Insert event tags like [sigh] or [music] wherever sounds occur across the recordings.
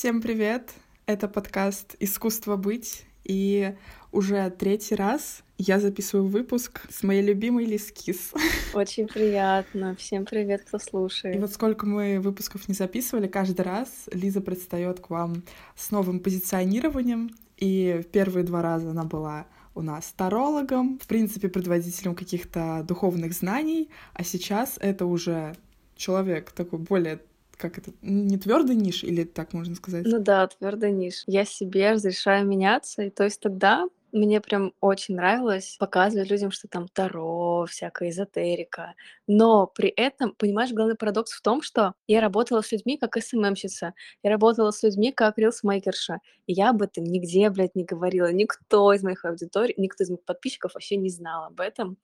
Всем привет! Это подкаст «Искусство быть», и уже третий раз я записываю выпуск с моей любимой Лискис. [laughs] Очень приятно. Всем привет, кто слушает. И вот сколько мы выпусков не записывали, каждый раз Лиза предстает к вам с новым позиционированием. И первые два раза она была у нас тарологом, в принципе, предводителем каких-то духовных знаний, а сейчас это уже человек такой более как это, не твердый ниш, или так можно сказать? Ну да, твердый ниш. Я себе разрешаю меняться, и то есть тогда мне прям очень нравилось показывать людям, что там Таро, всякая эзотерика. Но при этом, понимаешь, главный парадокс в том, что я работала с людьми как СММщица, я работала с людьми как рилсмейкерша, и я об этом нигде, блядь, не говорила. Никто из моих аудиторий, никто из моих подписчиков вообще не знал об этом.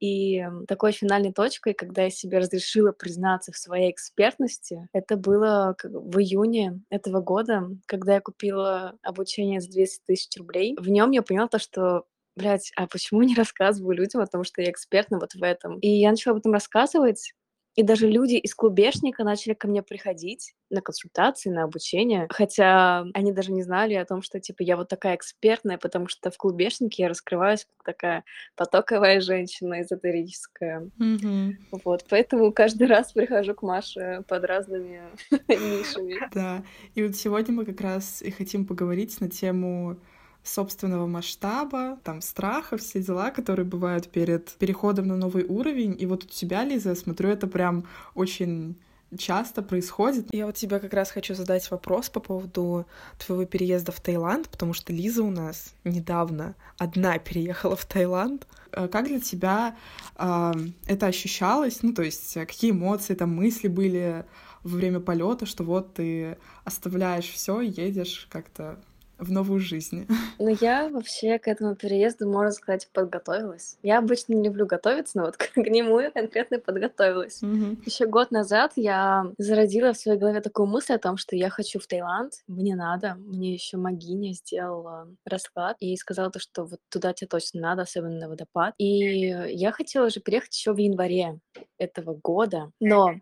И такой финальной точкой, когда я себе разрешила признаться в своей экспертности, это было в июне этого года, когда я купила обучение за 200 тысяч рублей. В нем я поняла то, что блядь, а почему не рассказываю людям о том, что я экспертна вот в этом? И я начала об этом рассказывать, и даже люди из клубешника начали ко мне приходить на консультации, на обучение, хотя они даже не знали о том, что, типа, я вот такая экспертная, потому что в клубешнике я раскрываюсь как такая потоковая женщина эзотерическая. Mm-hmm. Вот, поэтому каждый раз прихожу к Маше под разными [laughs] нишами. Да, и вот сегодня мы как раз и хотим поговорить на тему собственного масштаба, там, страха, все дела, которые бывают перед переходом на новый уровень. И вот у тебя, Лиза, я смотрю, это прям очень часто происходит. Я вот тебе как раз хочу задать вопрос по поводу твоего переезда в Таиланд, потому что Лиза у нас недавно одна переехала в Таиланд. Э, как для тебя э, это ощущалось? Ну, то есть, э, какие эмоции, там, мысли были во время полета, что вот ты оставляешь все и едешь как-то в новую жизнь? [laughs] Ну, я вообще к этому переезду, можно сказать, подготовилась. Я обычно не люблю готовиться, но вот [laughs] к, нему я конкретно подготовилась. Mm-hmm. Еще год назад я зародила в своей голове такую мысль о том, что я хочу в Таиланд, мне надо. Мне еще Магиня сделала расклад и сказала то, что вот туда тебе точно надо, особенно на водопад. И я хотела уже переехать еще в январе этого года, но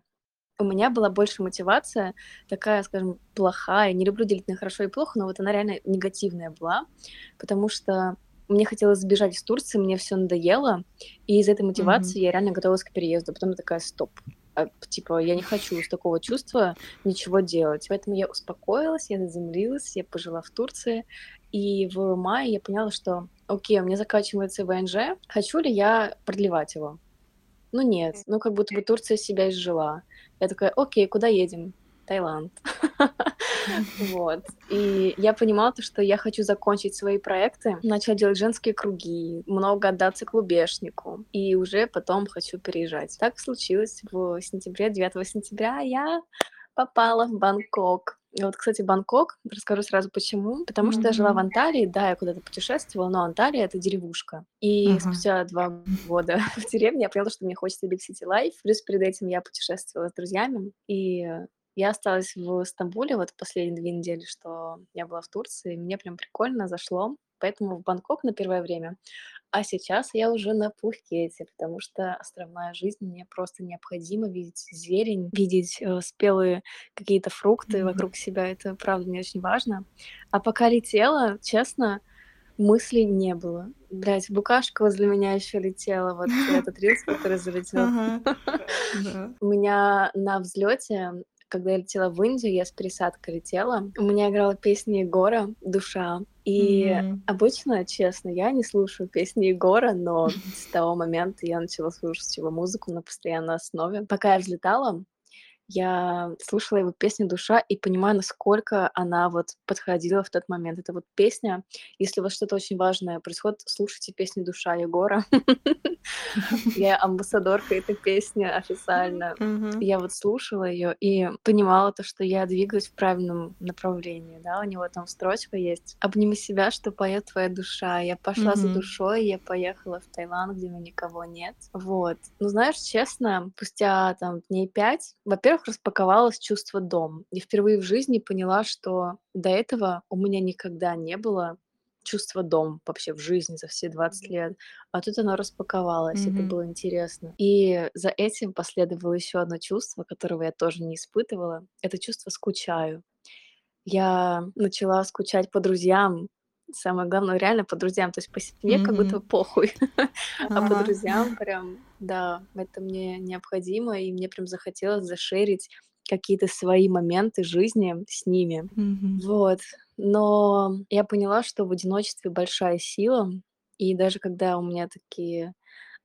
у меня была больше мотивация, такая, скажем, плохая. Не люблю делить на хорошо и плохо, но вот она реально негативная была, потому что мне хотелось сбежать из Турции, мне все надоело, и из этой мотивации mm-hmm. я реально готовилась к переезду. Потом я такая, стоп, а, типа, я не хочу с такого чувства ничего делать. Поэтому я успокоилась, я заземлилась, я пожила в Турции, и в мае я поняла, что, окей, у меня заканчивается ВНЖ, хочу ли я продлевать его? Ну нет, ну как будто бы Турция себя изжила. Я такая, окей, куда едем? Таиланд. [laughs] Вот. И я понимала то, что я хочу закончить свои проекты, начать делать женские круги, много отдаться клубешнику, и уже потом хочу переезжать. Так случилось в сентябре, 9 сентября я попала в Бангкок. И вот, кстати, Бангкок, расскажу сразу почему. Потому что mm-hmm. я жила в Анталии, да, я куда-то путешествовала, но Анталия — это деревушка. И uh-huh. спустя два года [laughs] в деревне я поняла, что мне хочется Big City Life. Плюс перед этим я путешествовала с друзьями, и я осталась в Стамбуле вот последние две недели, что я была в Турции. Мне прям прикольно зашло поэтому в Бангкок на первое время. А сейчас я уже на Пхукете, потому что островная жизнь мне просто необходимо видеть зелень, видеть э, спелые какие-то фрукты mm-hmm. вокруг себя. Это правда мне очень важно. А пока летела, честно, мыслей не было. Блять, букашка возле меня еще летела, вот этот рилс, [laughs] который залетел. [laughs] У меня на взлете когда я летела в Индию, я с пересадкой летела, у меня играла песня Егора «Душа». И mm-hmm. обычно, честно, я не слушаю песни Егора, но [laughs] с того момента я начала слушать его музыку на постоянной основе. Пока я взлетала, я слушала его песню «Душа» и понимаю, насколько она вот подходила в тот момент. Это вот песня, если у вас что-то очень важное происходит, слушайте песню «Душа» Егора. [laughs] Я амбассадорка этой песни официально. Я вот слушала ее и понимала то, что я двигаюсь в правильном направлении, да, у него там строчка есть. «Обними себя, что поет твоя душа». Я пошла за душой, я поехала в Таиланд, где никого нет. Вот. Ну, знаешь, честно, спустя там дней пять, во-первых, во-первых, распаковалось чувство дом. И впервые в жизни поняла, что до этого у меня никогда не было чувства дом вообще в жизни за все 20 лет. А тут оно распаковалось, mm-hmm. это было интересно. И за этим последовало еще одно чувство, которого я тоже не испытывала. Это чувство скучаю. Я начала скучать по друзьям. Самое главное, реально по друзьям. То есть по семье как будто похуй, [laughs] а по друзьям прям, да, это мне необходимо, и мне прям захотелось зашерить какие-то свои моменты жизни с ними. Мгм. Вот. Но я поняла, что в одиночестве большая сила, и даже когда у меня такие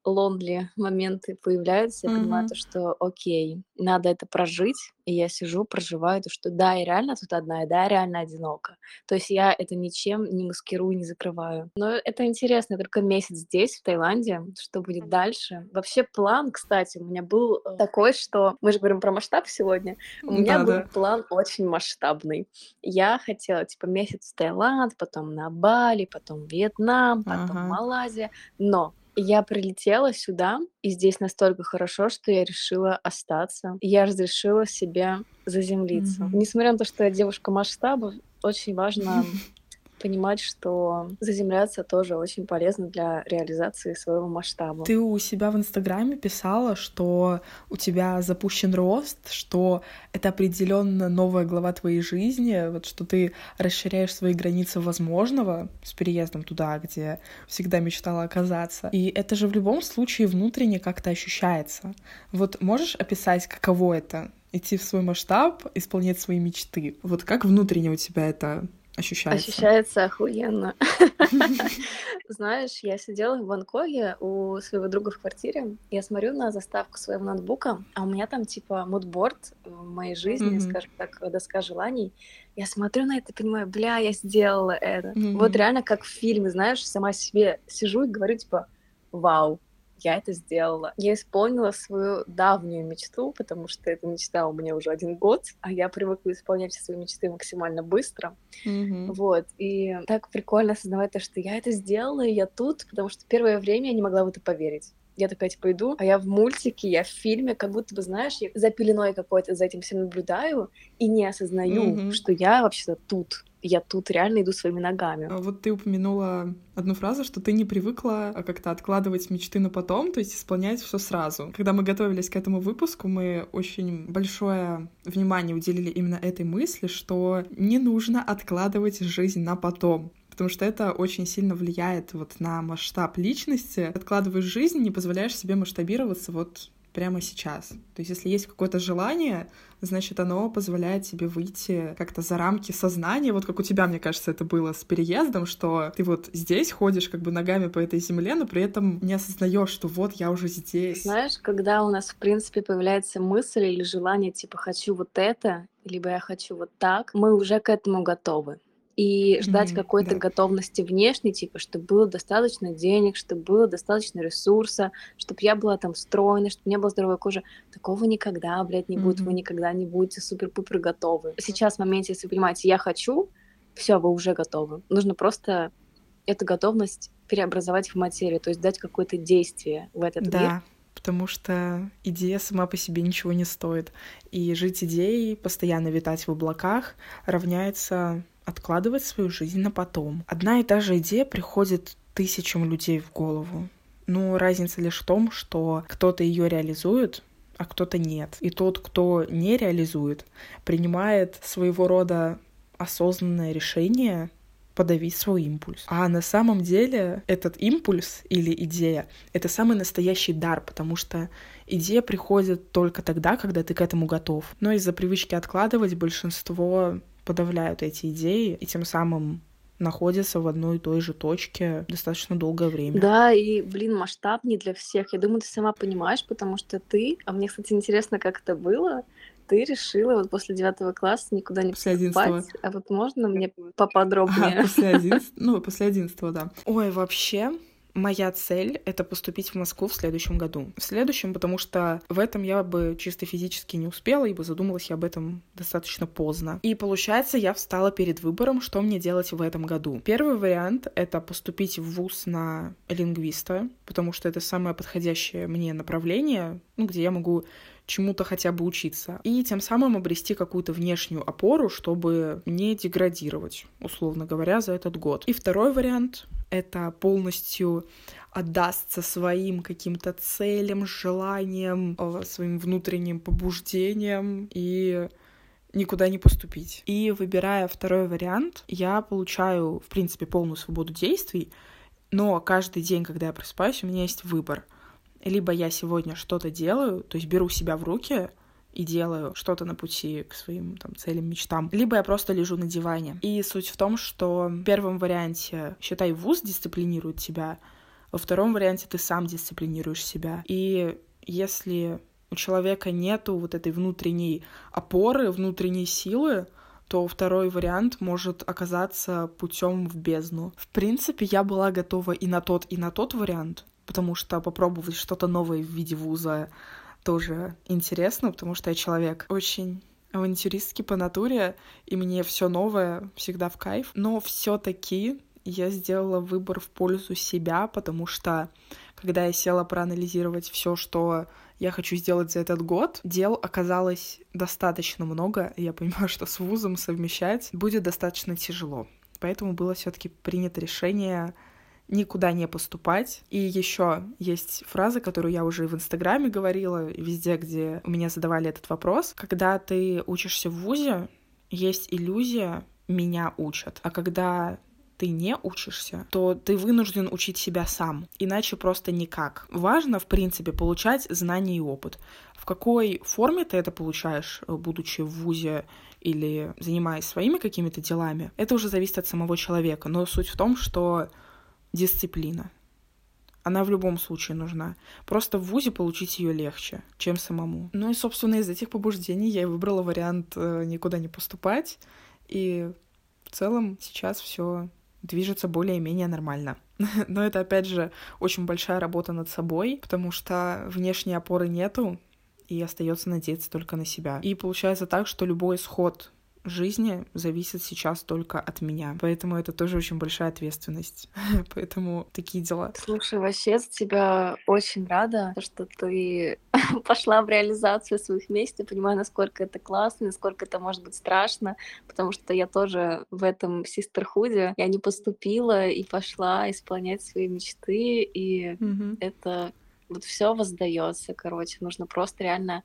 lonely моменты появляются, я понимаю то, что окей, надо это прожить. И я сижу, проживаю то, что да, я реально тут одна, и да, я реально одинока. То есть я это ничем не маскирую, не закрываю. Но это интересно, только месяц здесь, в Таиланде. Что будет дальше? Вообще план, кстати, у меня был э, такой, что мы же говорим про масштаб сегодня. У меня был Да-да. план очень масштабный. Я хотела, типа, месяц в Таиланд, потом на Бали, потом Вьетнам, потом Ага. Малайзия. Но я прилетела сюда, и здесь настолько хорошо, что я решила остаться. Я разрешила себе заземлиться. Мгм. Несмотря на то, что я девушка масштаба, очень важно [laughs] понимать, что заземляться тоже очень полезно для реализации своего масштаба. Ты у себя в Инстаграме писала, что у тебя запущен рост, что это определенно новая глава твоей жизни, вот что ты расширяешь свои границы возможного с переездом туда, где всегда мечтала оказаться. И это же в любом случае внутренне как-то ощущается. Вот можешь описать, каково это? Идти в свой масштаб, исполнять свои мечты. Вот как внутренне у тебя это ощущается? Ощущается охуенно. [laughs] Знаешь, я сидела в Бангкоке у своего друга в квартире. Я смотрю на заставку своего ноутбука, а у меня там типа мудборд в моей жизни, скажем так, доска желаний. Я смотрю на это и понимаю, бля, я сделала это. Вот реально как в фильме, знаешь, сама себе сижу и говорю типа, вау, я это сделала. Я исполнила свою давнюю мечту, потому что эта мечта у меня уже один год, а я привыкла исполнять свои мечты максимально быстро. Мгм. Вот, и так прикольно осознавать то, что я это сделала, и я тут, потому что первое время я не могла в это поверить. Я такая, типа, иду, а я в мультике, я в фильме, как будто бы, знаешь, я за пеленой какой-то за этим всем наблюдаю и не осознаю, Мгм. что я вообще-то тут. Я тут реально иду своими ногами. А Вот ты упомянула одну фразу, что ты не привыкла а, как-то откладывать мечты на потом, то есть исполнять все сразу. Когда мы готовились к этому выпуску, мы очень большое внимание уделили именно этой мысли, что не нужно откладывать жизнь на потом. Потому что это очень сильно влияет вот на масштаб личности. Откладываешь жизнь, не позволяешь себе масштабироваться вот прямо сейчас. То есть если есть какое-то желание, значит, оно позволяет тебе выйти как-то за рамки сознания, вот как у тебя, мне кажется, это было с переездом, что ты вот здесь ходишь как бы ногами по этой земле, но при этом не осознаешь, что вот я уже здесь. Знаешь, когда у нас, в принципе, появляется мысль или желание, типа, хочу вот это, либо я хочу вот так, мы уже к этому готовы. И ждать Мгм, какой-то да. готовности внешней, типа, чтобы было достаточно денег, чтобы было достаточно ресурса, чтобы я была там стройной, чтобы у меня была здоровая кожа. Такого никогда, блядь, не будет. Вы никогда не будете супер-пупер готовы. Сейчас в моменте, если вы понимаете, я хочу, все, вы уже готовы. Нужно просто эту готовность преобразовать в материю, то есть дать какое-то действие в этот мир. Да, потому что идея сама по себе ничего не стоит. И жить идеей, постоянно витать в облаках, равняется откладывать свою жизнь на потом. Одна и та же идея приходит тысячам людей в голову. Но разница лишь в том, что кто-то ее реализует, а кто-то нет. И тот, кто не реализует, принимает своего рода осознанное решение подавить свой импульс. А на самом деле этот импульс или идея — это самый настоящий дар, потому что идея приходит только тогда, когда ты к этому готов. Но из-за привычки откладывать большинство подавляют эти идеи и тем самым находятся в одной и той же точке достаточно долгое время. Да, и, блин, масштаб не для всех. Я думаю, ты сама понимаешь, потому что ты, а мне, кстати, интересно, как это было, ты решила вот после девятого класса никуда не После поступать. А вот можно мне поподробнее? после [laughs] одиннадцатого, ну, после одиннадцатого, да. Ой, вообще, моя цель — это поступить в Москву в следующем году. В следующем, потому что в этом я бы чисто физически не успела, ибо задумалась я об этом достаточно поздно. И получается, я встала перед выбором, что мне делать в этом году. Первый вариант — это поступить в ВУЗ на лингвиста, потому что это самое подходящее мне направление, ну, где я могу чему-то хотя бы учиться. И тем самым обрести какую-то внешнюю опору, чтобы не деградировать, условно говоря, за этот год. И второй вариант — это полностью отдастся своим каким-то целям, желаниям, э, своим внутренним побуждениям и никуда не поступить. И выбирая второй вариант, я получаю, в принципе, полную свободу действий, но каждый день, когда я просыпаюсь, у меня есть выбор. Либо я сегодня что-то делаю, то есть беру себя в руки, и делаю что-то на пути к своим там, целям, мечтам, либо я просто лежу на диване. И суть в том, что в первом варианте, считай, вуз дисциплинирует тебя, во втором варианте ты сам дисциплинируешь себя. И если у человека нету вот этой внутренней опоры, внутренней силы, то второй вариант может оказаться путем в бездну. В принципе, я была готова и на тот, и на тот вариант, потому что попробовать что-то новое в виде вуза тоже интересно, потому что я человек очень авантюристский по натуре, и мне все новое всегда в кайф. Но все-таки я сделала выбор в пользу себя, потому что когда я села проанализировать все, что я хочу сделать за этот год, дел оказалось достаточно много, я понимаю, [laughs] что с вузом совмещать будет достаточно тяжело. Поэтому было все-таки принято решение никуда не поступать. И еще есть фраза, которую я уже в Инстаграме говорила, везде, где у меня задавали этот вопрос. Когда ты учишься в ВУЗе, есть иллюзия «меня учат». А когда ты не учишься, то ты вынужден учить себя сам, иначе просто никак. Важно, в принципе, получать знания и опыт. В какой форме ты это получаешь, будучи в ВУЗе или занимаясь своими какими-то делами, это уже зависит от самого человека. Но суть в том, что дисциплина. Она в любом случае нужна. Просто в ВУЗе получить ее легче, чем самому. Ну и, собственно, из этих побуждений я и выбрала вариант э, никуда не поступать. И в целом сейчас все движется более-менее нормально. [laughs] Но это, опять же, очень большая работа над собой, потому что внешней опоры нету, и остается надеяться только на себя. И получается так, что любой исход жизни зависит сейчас только от меня. Поэтому это тоже очень большая ответственность. [laughs] Поэтому такие дела. Слушай, вообще за тебя очень рада, что ты [laughs] пошла в реализацию своих мечт. Я понимаю, насколько это классно, насколько это может быть страшно, потому что я тоже в этом систерхуде. Я не поступила и пошла исполнять свои мечты, и mm-hmm. это вот все воздается, короче, нужно просто реально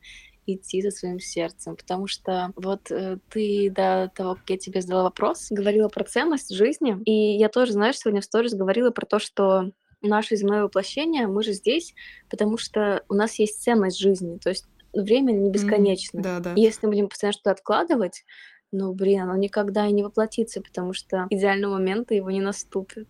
идти за своим сердцем, потому что вот э, ты до того, как я тебе задала вопрос, говорила про ценность жизни, и я тоже, знаешь, сегодня в сторис говорила про то, что наше земное воплощение, мы же здесь, потому что у нас есть ценность жизни, то есть время не бесконечно. Mm, да, да. И если мы будем постоянно что-то откладывать, ну, блин, оно никогда и не воплотится, потому что идеального момента его не наступит.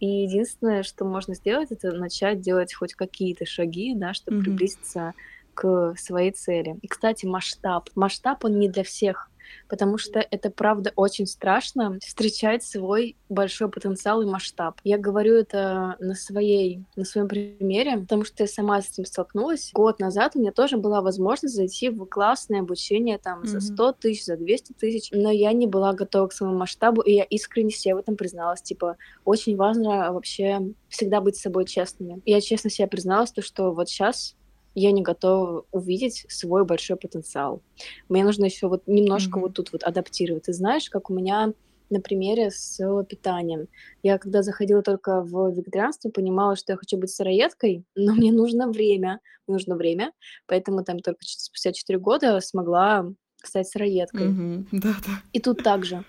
И единственное, что можно сделать, это начать делать хоть какие-то шаги, да, чтобы mm-hmm. приблизиться к своей цели. И, кстати, масштаб. Масштаб, он не для всех потому что это правда очень страшно [laughs] встречать свой большой потенциал и масштаб. Я говорю это на своей, на своем примере, потому что я сама с этим столкнулась. Год назад у меня тоже была возможность зайти в классное обучение там mm-hmm. за 100 тысяч, за 200 тысяч, но я не была готова к своему масштабу, и я искренне себе в этом призналась. Типа, очень важно вообще всегда быть с собой честными. Я честно себе призналась, то, что вот сейчас я не готова увидеть свой большой потенциал. Мне нужно еще вот немножко mm-hmm. вот тут вот адаптировать. Ты знаешь, как у меня на примере с питанием. Я когда заходила только в вегетарианство, понимала, что я хочу быть сыроедкой, но мне нужно время, нужно время, поэтому там только спустя 4 года смогла стать сыроедкой. Mm-hmm. Да, да. И тут также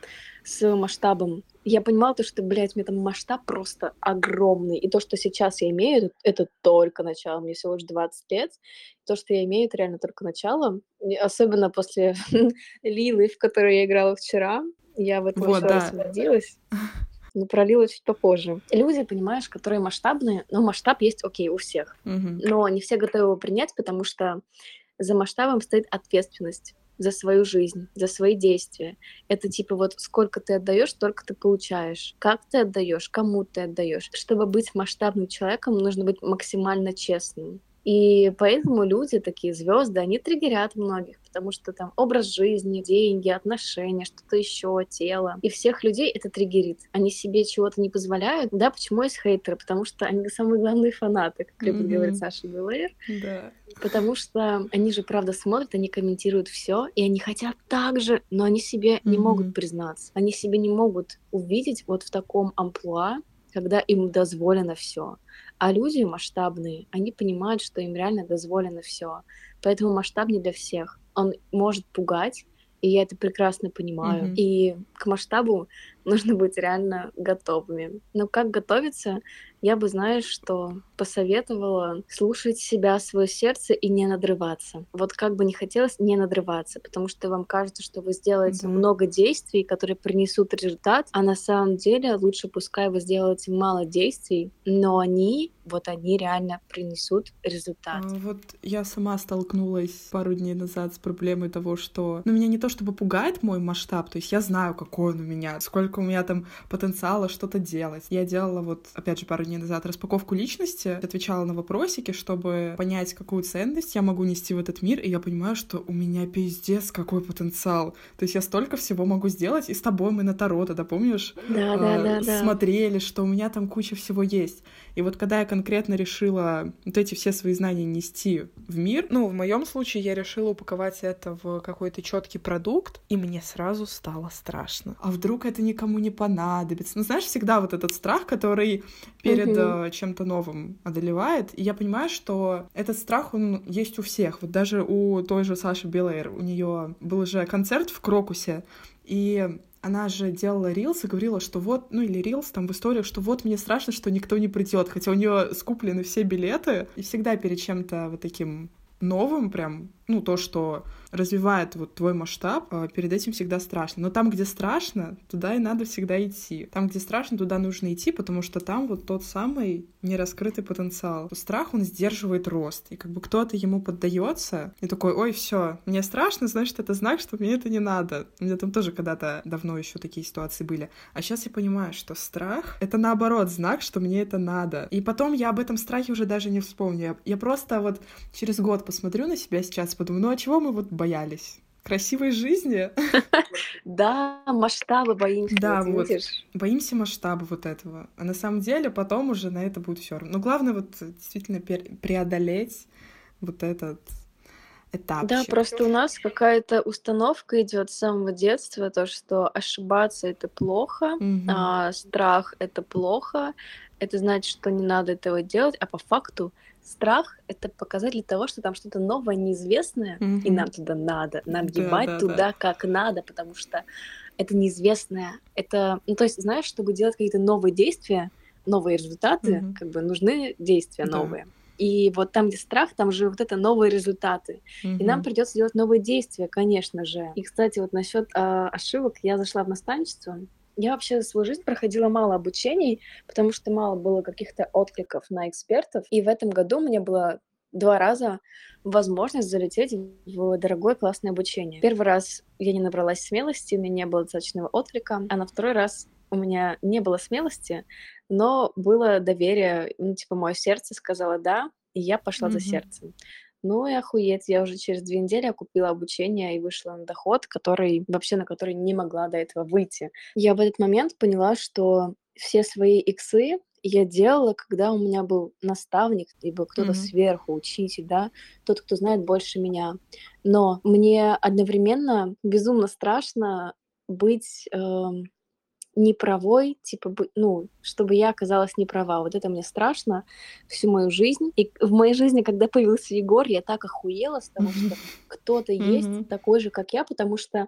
с масштабом. Я понимала то, что, блядь, мне там масштаб просто огромный. И то, что сейчас я имею, это, это только начало. Мне всего лишь 20 лет. То, что я имею, это реально только начало. И особенно после [laughs] Лилы, в которой я играла вчера. Я в этом вот, еще да. раз убедилась. [laughs] Но пролила чуть попозже. Люди, понимаешь, которые масштабные, но масштаб есть, окей, у всех. Угу. Но не все готовы его принять, потому что за масштабом стоит ответственность за свою жизнь, за свои действия. Это типа вот сколько ты отдаешь, столько ты получаешь. Как ты отдаешь, кому ты отдаешь. Чтобы быть масштабным человеком, нужно быть максимально честным. И поэтому люди, такие звезды, они триггерят многих, потому что там образ жизни, деньги, отношения, что-то еще, тело. И всех людей это триггерит. Они себе чего-то не позволяют. Да, почему есть хейтеры? Потому что они самые главные фанаты, как любит mm-hmm. говорить Саша Белэйр. Да. Потому что они же правда смотрят, они комментируют все, и они хотят так же, но они себе mm-hmm. не могут признаться. Они себе не могут увидеть вот в таком амплуа, когда им дозволено все. А люди масштабные, они понимают, что им реально дозволено все. Поэтому масштаб не для всех. Он может пугать, и я это прекрасно понимаю. Мгм. И к масштабу нужно быть реально готовыми. Но как готовиться? Я бы, знаешь, что посоветовала слушать себя, свое сердце и не надрываться. Вот как бы не хотелось, не надрываться, потому что вам кажется, что вы сделаете Да. много действий, которые принесут результат, а на самом деле лучше пускай вы сделаете мало действий, но они, вот они реально принесут результат. А, Вот я сама столкнулась пару дней назад с проблемой того, что, ну, меня не то чтобы пугает мой масштаб, то есть я знаю, какой он у меня, сколько у меня там потенциала что-то делать. Я делала вот, опять же, пару дней назад распаковку личности, отвечала на вопросики, чтобы понять, какую ценность я могу нести в этот мир, и я понимаю, что у меня пиздец какой потенциал. То есть я столько всего могу сделать, и с тобой мы на Таро тогда, помнишь? Да, да, а, да, да. смотрели, что у меня там куча всего есть. И вот когда я конкретно решила вот эти все свои знания нести в мир, ну, в моем случае я решила упаковать это в какой-то четкий продукт, и мне сразу стало страшно. А вдруг это никому не понадобится? Ну, знаешь, всегда вот этот страх, который перед э, чем-то новым одолевает. И я понимаю, что этот страх, он есть у всех. Вот даже у той же Саши Белэйр, у нее был же концерт в Крокусе, и она же делала рилс и говорила, что вот, ну или рилс там в историях, что вот мне страшно, что никто не придет, хотя у нее скуплены все билеты, и всегда перед чем-то вот таким новым прям, ну то, что развивает вот твой масштаб, а, перед этим всегда страшно. Но там, где страшно, туда и надо всегда идти. Там, где страшно, туда нужно идти, потому что там вот тот самый нераскрытый потенциал. Страх, он сдерживает рост. И как бы кто-то ему поддается и такой, ой, все, мне страшно, значит, это знак, что мне это не надо. У меня там тоже когда-то давно еще такие ситуации были. А сейчас я понимаю, что страх — это наоборот знак, что мне это надо. И потом я об этом страхе уже даже не вспомню. Я, просто вот через год посмотрю на себя сейчас подумаю, ну а чего мы вот боялись? Красивой жизни? [laughs] Да, масштабы боимся, Да, вот? Боимся масштаба вот этого. А на самом деле потом уже на это будет все равно. Но главное вот действительно преодолеть вот этот этапчик. Да, просто у нас какая-то установка идет с самого детства, то, что ошибаться это плохо, а страх это плохо, это значит, что не надо этого делать, а по факту страх это показатель того, что там что-то новое, неизвестное, и Мгм. нам туда надо, нам Да, ебать да, да. туда как надо, потому что это неизвестное, это, ну то есть, знаешь, чтобы делать какие-то новые действия, новые результаты, Мгм. как бы нужны действия Да. новые. И вот там, где страх, там же вот это новые результаты. И нам придется делать новые действия, конечно же. И, кстати, вот насчет а, ошибок, я зашла в наставничество. Я вообще за свою жизнь проходила мало обучений, потому что мало было каких-то откликов на экспертов. И в этом году у меня было два раза возможность залететь в дорогое классное обучение. Первый раз я не набралась смелости, у меня не было достаточного отклика, а на второй раз у меня не было смелости, но было доверие, ну, типа, мое сердце сказала «да», и я пошла за Мгм. сердцем. Ну и охуеть, я уже через две недели окупила обучение и вышла на доход, который вообще на который не могла до этого выйти. Я в этот момент поняла, что все свои иксы я делала, когда у меня был наставник, либо кто-то Мгм. сверху, учитель, да, тот, кто знает больше меня. Но мне одновременно безумно страшно быть эм, неправой, типа, ну, чтобы я оказалась неправа. Вот это мне страшно всю мою жизнь. И в моей жизни, когда появился Егор, я так охуела с того, что [laughs] кто-то есть такой же, как я, потому что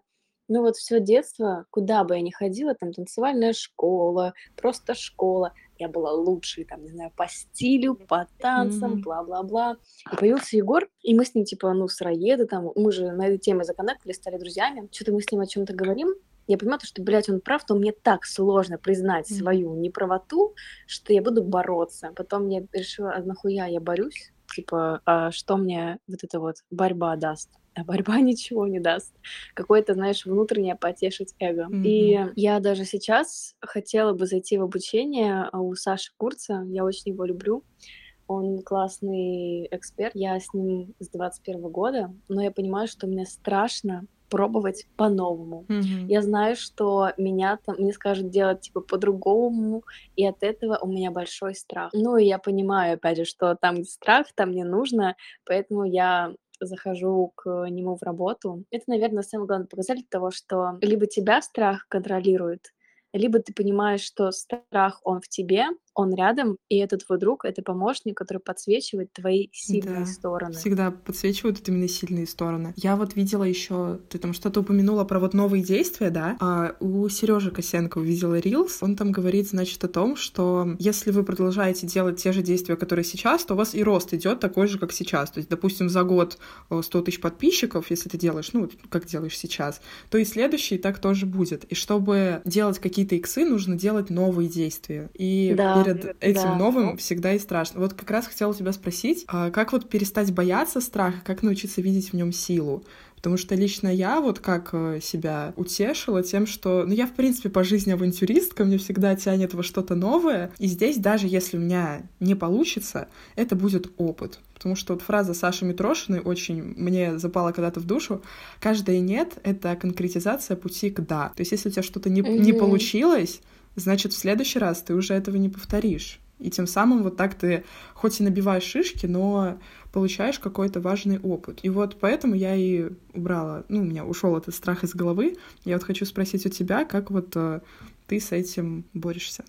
ну вот все детство, куда бы я ни ходила, там танцевальная школа, просто школа, я была лучшей, там, не знаю, по стилю, по танцам, бла-бла-бла. И появился Егор, и мы с ним, типа, ну, сыроеды, там, мы же на этой теме законнектили, стали друзьями. Что-то мы с ним о чем-то говорим, я понимаю, то, что, блядь, он прав, но мне так сложно признать свою неправоту, что я буду бороться. Потом я решила, а нахуя я борюсь? Типа, а что мне вот эта вот борьба даст? А борьба [laughs] ничего не даст. Какое-то, знаешь, внутреннее потешить эго. И Мгм. я даже сейчас хотела бы зайти в обучение у Саши Курца. Я очень его люблю. Он классный эксперт. Я с ним с 21 года, но я понимаю, что мне страшно пробовать по-новому. Мгм. Я знаю, что меня там, мне скажут делать типа по-другому, и от этого у меня большой страх. Ну и я понимаю, опять же, что там где страх, там не нужно, поэтому я захожу к нему в работу. Это, наверное, самый главный показатель того, что либо тебя страх контролирует, либо ты понимаешь, что страх, он в тебе, он рядом, и этот твой друг — это помощник, который подсвечивает твои сильные Да, стороны. всегда подсвечивают именно сильные стороны. Я вот видела еще, ты там что-то упомянула про вот новые действия, да? А у Сережи Косенко увидела Reels, он там говорит, значит, о том, что если вы продолжаете делать те же действия, которые сейчас, то у вас и рост идет такой же, как сейчас. То есть, допустим, за год э, 100 тысяч подписчиков, если ты делаешь, ну, как делаешь сейчас, то и следующий так тоже будет. И чтобы делать какие-то иксы, нужно делать новые действия. И Да, перед этим да. новым всегда и страшно. Вот как раз хотела тебя спросить, а как вот перестать бояться страха, как научиться видеть в нем силу? Потому что лично я вот как э, себя утешила тем, что, ну, я, в принципе, по жизни авантюристка, мне всегда тянет во что-то новое. И здесь, даже если у меня не получится, это будет опыт. Потому что вот фраза Саши Митрошиной очень мне запала когда-то в душу. Каждое «нет» — это конкретизация пути к «да». То есть если у тебя что-то не, не получилось, значит, в следующий раз ты уже этого не повторишь. И тем самым вот так ты хоть и набиваешь шишки, но получаешь какой-то важный опыт. И вот поэтому я и убрала, ну, у меня ушел этот страх из головы. Я вот хочу спросить у тебя, как вот э, ты с этим борешься?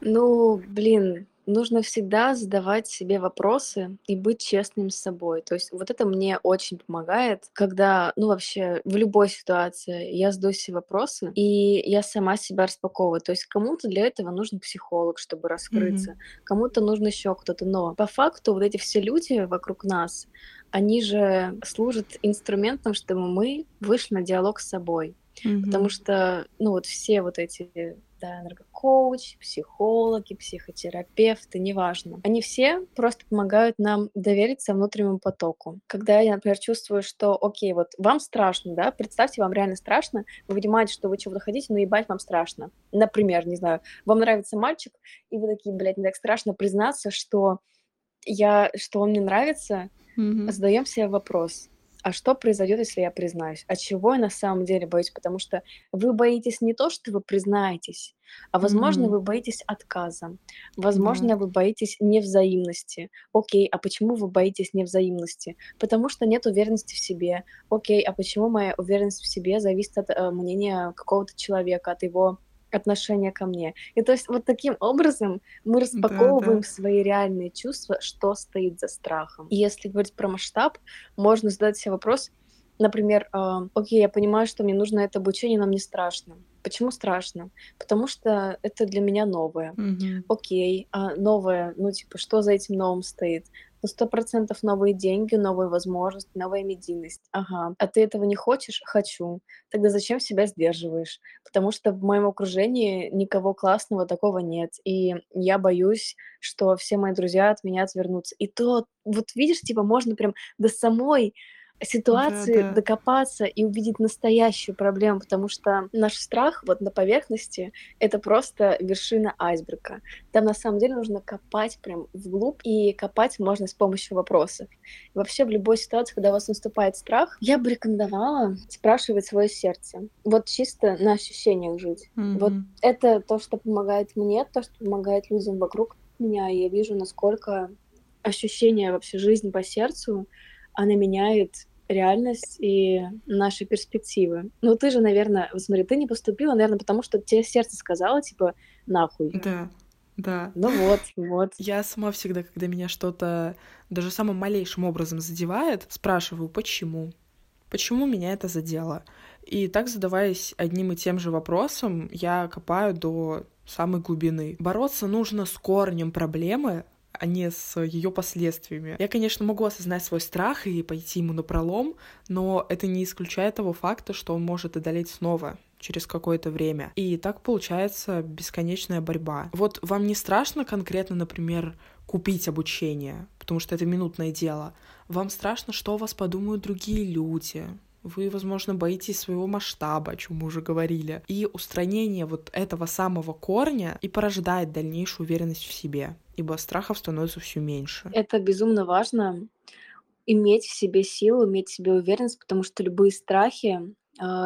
Ну, блин, нужно всегда задавать себе вопросы и быть честным с собой. То есть вот это мне очень помогает, когда, ну вообще, в любой ситуации я задаю себе вопросы, и я сама себя распаковываю. То есть кому-то для этого нужен психолог, чтобы раскрыться, кому-то нужно еще кто-то. Но по факту вот эти все люди вокруг нас, они же служат инструментом, чтобы мы вышли на диалог с собой. Потому что, ну вот все вот эти, да, энергокоуч, психологи, психотерапевты, неважно. Они все просто помогают нам довериться внутреннему потоку. Когда я, например, чувствую, что, окей, вот вам страшно, да, представьте, вам реально страшно, вы понимаете, что вы чего-то хотите, но ебать вам страшно. Например, не знаю, вам нравится мальчик, и вы такие, блядь, мне так страшно признаться, что я, что он мне нравится, Мгм. задаем себе вопрос, а что произойдет, если я признаюсь? А чего я на самом деле боюсь? Потому что вы боитесь не то, что вы признаетесь, а, возможно, Мгм. вы боитесь отказа, возможно, вы боитесь невзаимности. Окей, а почему вы боитесь невзаимности? Потому что нет уверенности в себе. Окей, а почему моя уверенность в себе зависит от э, мнения какого-то человека, от его отношения ко мне. И то есть вот таким образом мы Да, распаковываем да. свои реальные чувства, что стоит за страхом. И если говорить про масштаб, можно задать себе вопрос, например, а, окей, я понимаю, что мне нужно это обучение, но мне страшно. Почему страшно? Потому что это для меня новое. Мгм. Окей, а новое, ну типа, что за этим новым стоит? Сто процентов новые деньги, новые возможности, новая медийность. Ага. А ты этого не хочешь? Хочу. Тогда зачем себя сдерживаешь? Потому что в моем окружении никого классного такого нет. И я боюсь, что все мои друзья от меня отвернутся. И то, вот видишь, типа, можно прям до самой ситуации Да-да. докопаться и увидеть настоящую проблему, потому что наш страх вот на поверхности — это просто вершина айсберга. Там на самом деле нужно копать прям вглубь, и копать можно с помощью вопросов. И вообще в любой ситуации, когда у вас наступает страх, я бы рекомендовала спрашивать свое сердце. Вот чисто на ощущениях жить. Вот Мгм. это то, что помогает мне, то, что помогает людям вокруг меня, и я вижу, насколько ощущение вообще жизни по сердцу, она меняет реальность и наши перспективы. Ну, ты же, наверное, вот смотри, ты не поступила, наверное, потому что тебе сердце сказало, типа, нахуй. Да, да. Ну вот, вот. Я сама всегда, когда меня что-то даже самым малейшим образом задевает, спрашиваю, почему? Почему меня это задело? И так, задаваясь одним и тем же вопросом, я копаю до самой глубины. Бороться нужно с корнем проблемы, а не с ее последствиями. Я, конечно, могу осознать свой страх и пойти ему на пролом, но это не исключает того факта, что он может одолеть снова через какое-то время. И так получается бесконечная борьба. Вот вам не страшно конкретно, например, купить обучение, потому что это минутное дело. Вам страшно, что о вас подумают другие люди. Вы, возможно, боитесь своего масштаба, о чем мы уже говорили. И устранение вот этого самого корня и порождает дальнейшую уверенность в себе, ибо страхов становится все меньше. Это безумно важно иметь в себе силу, иметь в себе уверенность, потому что любые страхи,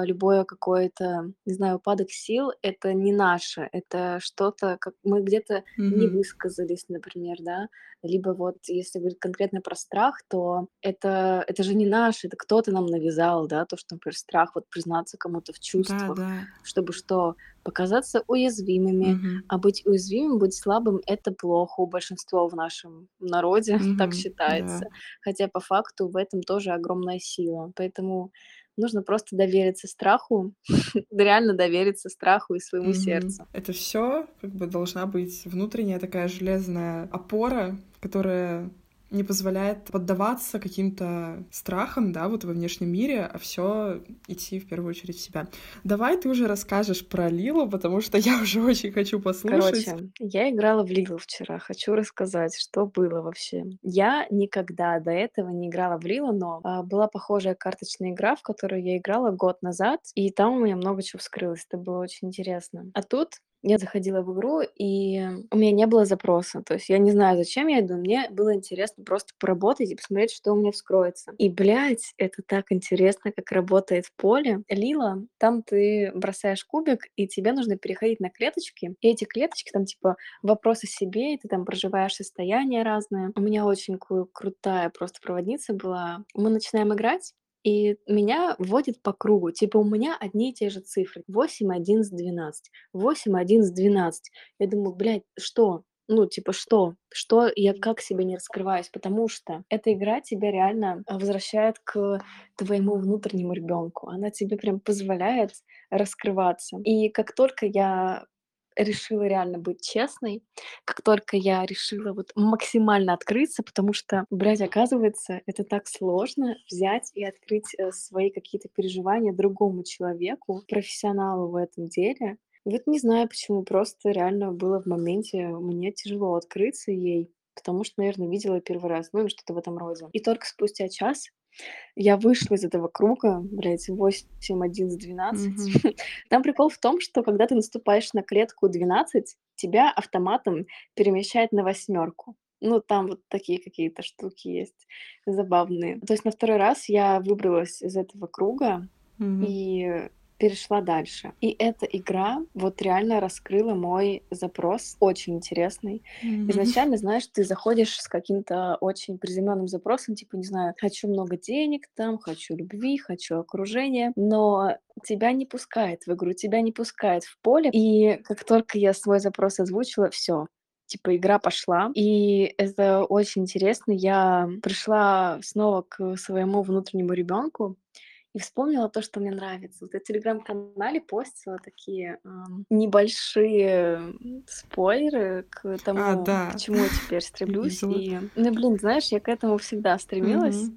любое какое-то, не знаю, упадок сил- это не наше, это что-то, как мы где-то не Мгм. высказались, например, да. Либо вот если говорить конкретно про страх, то это это же не наше, это кто-то нам навязал, да, то, что, например, страх вот признаться кому-то в чувствах, Да-да. чтобы что? Показаться уязвимыми, Мгм. а быть уязвимым, быть слабым- это плохо. У большинства в нашем народе [laughs] так Мгм. Да. считается. Хотя по факту в этом тоже огромная сила. Поэтому нужно просто довериться страху, [laughs] реально довериться страху и своему Мгм. сердцу. Это всё как бы должна быть внутренняя такая железная опора, которая не позволяет поддаваться каким-то страхам, да, вот во внешнем мире, а всё идти в первую очередь в себя. Давай ты уже расскажешь про Лилу, потому что я уже очень хочу послушать. Короче, я играла в Лилу вчера. Хочу рассказать, что было вообще. Я никогда до этого не играла в Лилу, но, а, была похожая карточная игра, в которую я играла год назад, и там у меня много чего вскрылось. Это было очень интересно. А тут я заходила в игру, и у меня не было запроса. То есть я не знаю, зачем я иду, мне было интересно просто поработать и посмотреть, что у меня вскроется. И, блядь, это так интересно, как работает поле. Лила, там ты бросаешь кубик, и тебе нужно переходить на клеточки. И эти клеточки, там типа вопрос о себе, и ты там проживаешь состояния разные. У меня очень крутая просто проводница была. Мы начинаем играть, и меня вводят по кругу. Типа у меня одни и те же цифры: 8, 11, 12, 8, 11, 12. Я думаю: "Блядь, что? Ну, типа, что? Что я как себе не раскрываюсь?" Потому что эта игра тебя реально, а, возвращает к твоему внутреннему ребенку. Она тебе прям позволяет раскрываться. И как только я решила реально быть честной, как только я решила вот максимально открыться, потому что, блядь, оказывается, это так сложно взять и открыть, э, свои какие-то переживания другому человеку, профессионалу в этом деле. Вот не знаю почему, просто реально было в моменте мне тяжело открыться ей, потому что, наверно, видела первый раз, ну или что-то в этом роде. И только спустя час я вышла из этого круга, блядь, 8, 11, 12. Мгм. [laughs] Там прикол в том, что когда ты наступаешь на клетку 12, тебя автоматом перемещает на восьмерку. Ну, там вот такие какие-то штуки есть забавные. То есть на второй раз я выбралась из этого круга Мгм. и перешла дальше. И эта игра вот реально раскрыла мой запрос, очень интересный. Мгм. Изначально, знаешь, ты заходишь с каким-то очень приземленным запросом, типа, не знаю: "Хочу много денег там, хочу любви, хочу окружения". Но тебя не пускает в игру, тебя не пускает в поле. И как только я свой запрос озвучила, всё, типа игра пошла. И это очень интересно. Я пришла снова к своему внутреннему ребенку и вспомнила то, что мне нравится. Вот я в телеграм-канале постила такие, ам, небольшие, спойлеры к А, тому, к да. чему я теперь стремлюсь. И, ну, блин, знаешь, я к этому всегда стремилась.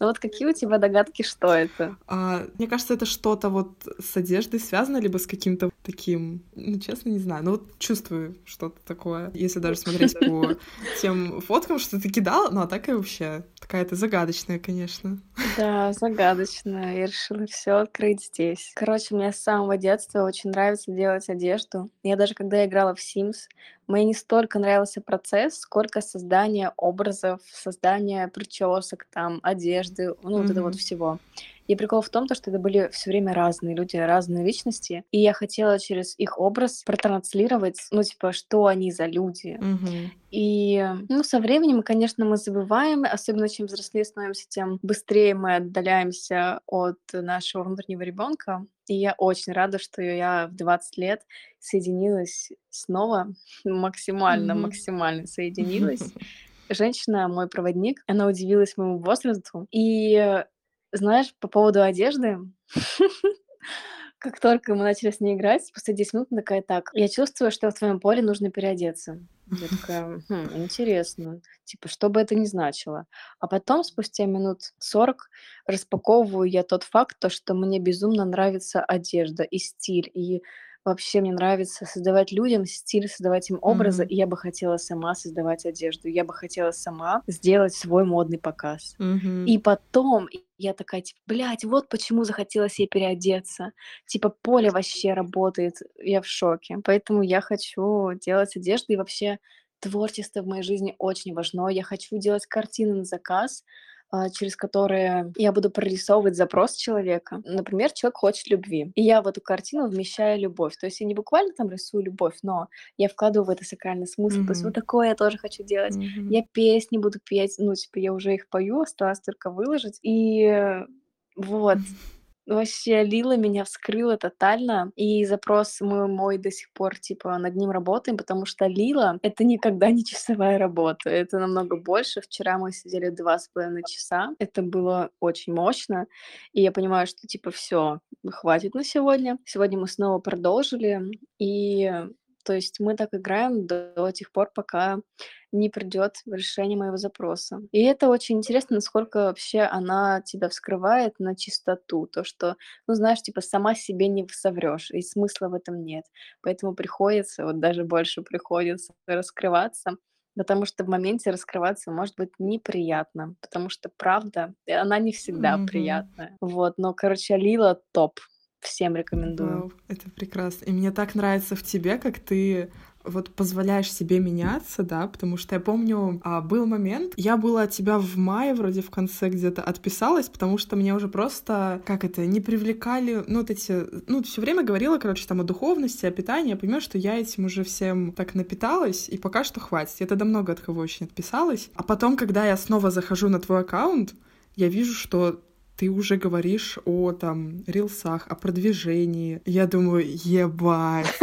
Но вот какие у тебя догадки, что это? А, мне кажется, это что-то вот с одеждой связано, либо с каким-то таким, ну, честно, не знаю. Ну, вот чувствую что-то такое, если даже смотреть по [laughs] тем фоткам, что ты кидала. Ну, а так и вообще такая ты загадочная, конечно. Да, загадочно. Я решила всё открыть здесь. Короче, мне с самого детства очень нравится делать одежду. Я даже когда играла в Sims, мне не столько нравился процесс, сколько создание образов, создание причёсок, там, одежды, ну, вот это вот всего. И прикол в том, то что это были всё время разные люди, разные личности, и я хотела через их образ протранслировать, ну, типа, что они за люди. Мгм. И, ну, со временем, конечно, мы забываем, особенно чем взрослее становимся, тем быстрее мы отдаляемся от нашего внутреннего ребёнка. И я очень рада, что я в 20 лет соединилась снова, [laughs] максимально Мгм. максимально соединилась. [laughs] Женщина, мой проводник, она удивилась моему возрасту. И знаешь, по поводу одежды, [laughs] как только мы начали с ней играть, спустя 10 минут она такая: "Так, я чувствую, что в твоём поле нужно переодеться". Я такая: "Хм, интересно". Типа, что бы это ни значило. А потом, спустя минут 40, распаковываю я тот факт, то что мне безумно нравится одежда и стиль. И вообще мне нравится создавать людям стиль, создавать им образы. Мгм. И я бы хотела сама создавать одежду. Я бы хотела сама сделать свой модный показ. Мгм. И потом я такая типа: "Блядь, вот почему захотелось ей переодеться". Типа поле вообще работает. Я в шоке. Поэтому я хочу делать одежду. И вообще творчество в моей жизни очень важно. Я хочу делать картины на заказ, через которые я буду прорисовывать запрос человека. Например, человек хочет любви, и я в эту картину вмещаю любовь. То есть я не буквально там рисую любовь, но я вкладываю в это сакральный смысл. Mm-hmm. То есть вот такое я тоже хочу делать. Mm-hmm. Я песни буду петь, ну, типа, я уже их пою, осталось только выложить. И вот. [laughs] Вообще, Лила меня вскрыла тотально, и запрос мой, мой до сих пор, типа, над ним работаем, потому что Лила — это никогда не [laughs] часовая работа, это намного больше. Вчера мы сидели два с половиной часа, это было очень мощно, и я понимаю, что, типа, все, хватит на сегодня. Сегодня мы снова продолжили, и то есть мы так играем до, до тех пор, пока не придет решение моего запроса. И это очень интересно, насколько вообще она тебя вскрывает на чистоту. То, что, ну, знаешь, типа сама себе не соврешь, и смысла в этом нет. Поэтому приходится, вот даже больше приходится раскрываться, потому что в моменте раскрываться может быть неприятно, потому что правда, она не всегда mm-hmm. приятная. Вот, но, короче, Лила топ. Всем рекомендую. Вау, это прекрасно. И мне так нравится в тебе, как ты вот позволяешь себе меняться, да, потому что я помню, а, был момент, я была от тебя в мае вроде в конце где-то отписалась, потому что мне уже просто, как это, не привлекали, ну, вот эти, ну, все время говорила, короче, там о духовности, о питании, я понимаю, что я этим уже всем так напиталась, и пока что хватит. Я тогда много от кого очень отписалась. А потом, когда я снова захожу на твой аккаунт, я вижу, что ты уже говоришь о там рилсах, о продвижении. Я думаю, ебать.